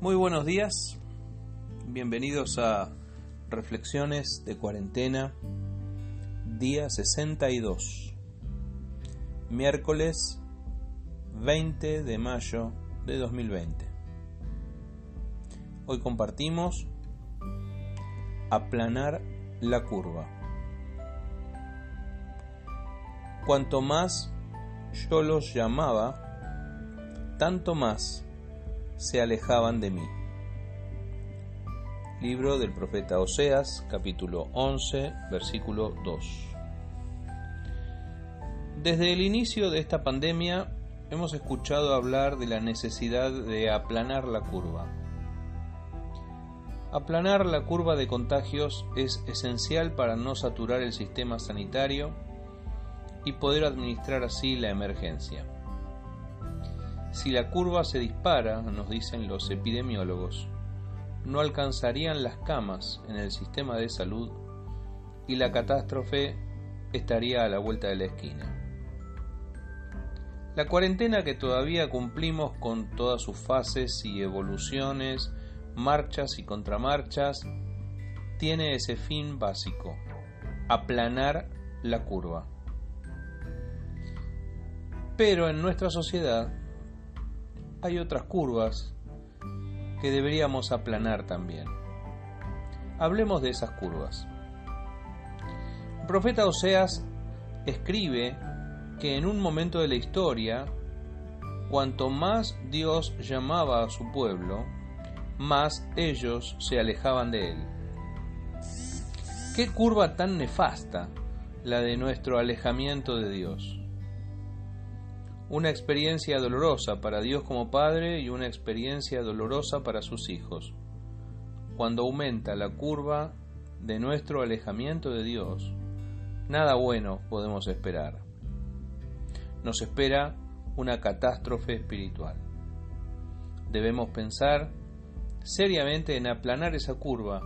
Muy buenos días, bienvenidos a Reflexiones de Cuarentena, día 62, miércoles 20 de mayo de 2020. Hoy compartimos aplanar la curva. Cuanto más yo los llamaba, tanto más se alejaban de mí. Libro del profeta Oseas, capítulo 11, versículo 2. Desde el inicio de esta pandemia hemos escuchado hablar de la necesidad de aplanar la curva. Aplanar la curva de contagios es esencial para no saturar el sistema sanitario y poder administrar así la emergencia. Si la curva se dispara, nos dicen los epidemiólogos, no alcanzarían las camas en el sistema de salud y la catástrofe estaría a la vuelta de la esquina. La cuarentena que todavía cumplimos con todas sus fases y evoluciones, marchas y contramarchas, tiene ese fin básico, aplanar la curva. Pero en nuestra sociedad hay otras curvas que deberíamos aplanar también. Hablemos de esas curvas. El profeta Oseas escribe que en un momento de la historia, cuanto más Dios llamaba a su pueblo, más ellos se alejaban de él. Qué curva tan nefasta la de nuestro alejamiento de Dios una experiencia dolorosa para Dios como Padre y una experiencia dolorosa para sus hijos. Cuando aumenta la curva de nuestro alejamiento de Dios, nada bueno podemos esperar. Nos espera una catástrofe espiritual. Debemos pensar seriamente en aplanar esa curva,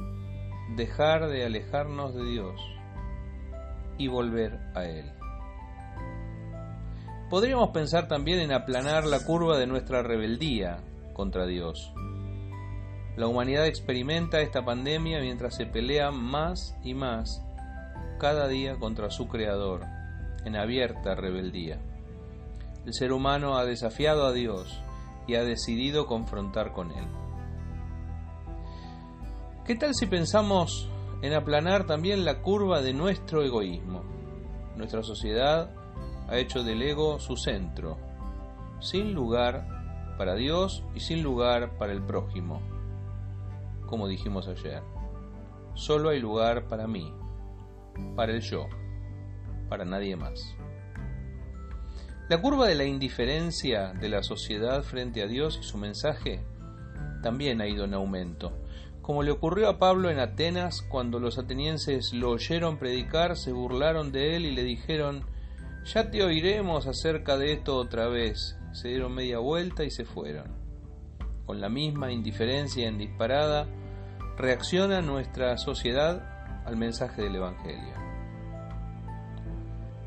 dejar de alejarnos de Dios y volver a Él. Podríamos pensar también en aplanar la curva de nuestra rebeldía contra Dios. La humanidad experimenta esta pandemia mientras se pelea más y más cada día contra su Creador, en abierta rebeldía. El ser humano ha desafiado a Dios y ha decidido confrontar con Él. ¿Qué tal si pensamos en aplanar también la curva de nuestro egoísmo? Nuestra sociedad ha hecho del ego su centro, sin lugar para Dios y sin lugar para el prójimo. Como dijimos ayer, solo hay lugar para mí, para el yo, para nadie más. La curva de la indiferencia de la sociedad frente a Dios y su mensaje también ha ido en aumento. Como le ocurrió a Pablo en Atenas, cuando los atenienses lo oyeron predicar, se burlaron de él y le dijeron, ya te oiremos acerca de esto otra vez. Se dieron media vuelta y se fueron. Con la misma indiferencia en disparada, reacciona nuestra sociedad al mensaje del Evangelio.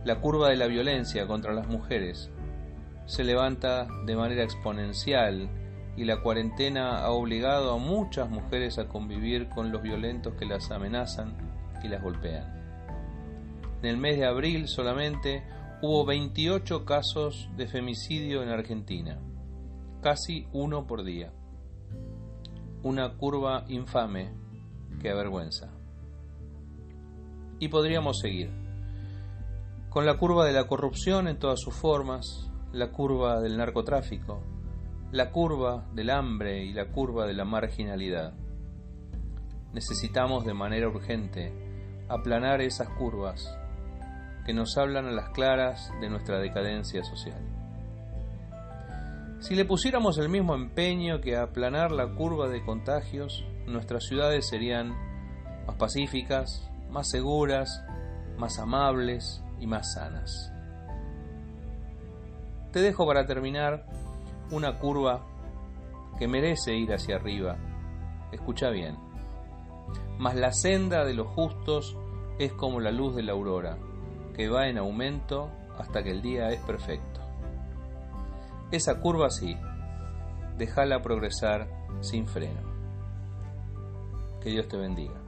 La curva de la violencia contra las mujeres se levanta de manera exponencial y la cuarentena ha obligado a muchas mujeres a convivir con los violentos que las amenazan y las golpean. En el mes de abril solamente hubo 28 casos de femicidio en Argentina, casi uno por día. Una curva infame que avergüenza. Y podríamos seguir. Con la curva de la corrupción en todas sus formas, la curva del narcotráfico, la curva del hambre y la curva de la marginalidad. Necesitamos de manera urgente aplanar esas curvas que nos hablan a las claras de nuestra decadencia social. Si le pusiéramos el mismo empeño que aplanar la curva de contagios, nuestras ciudades serían más pacíficas, más seguras, más amables y más sanas. Te dejo para terminar una curva que merece ir hacia arriba. Escucha bien. Mas la senda de los justos es como la luz de la aurora, que va en aumento hasta que el día es perfecto. esa curva sí, déjala progresar sin freno. Que Dios te bendiga.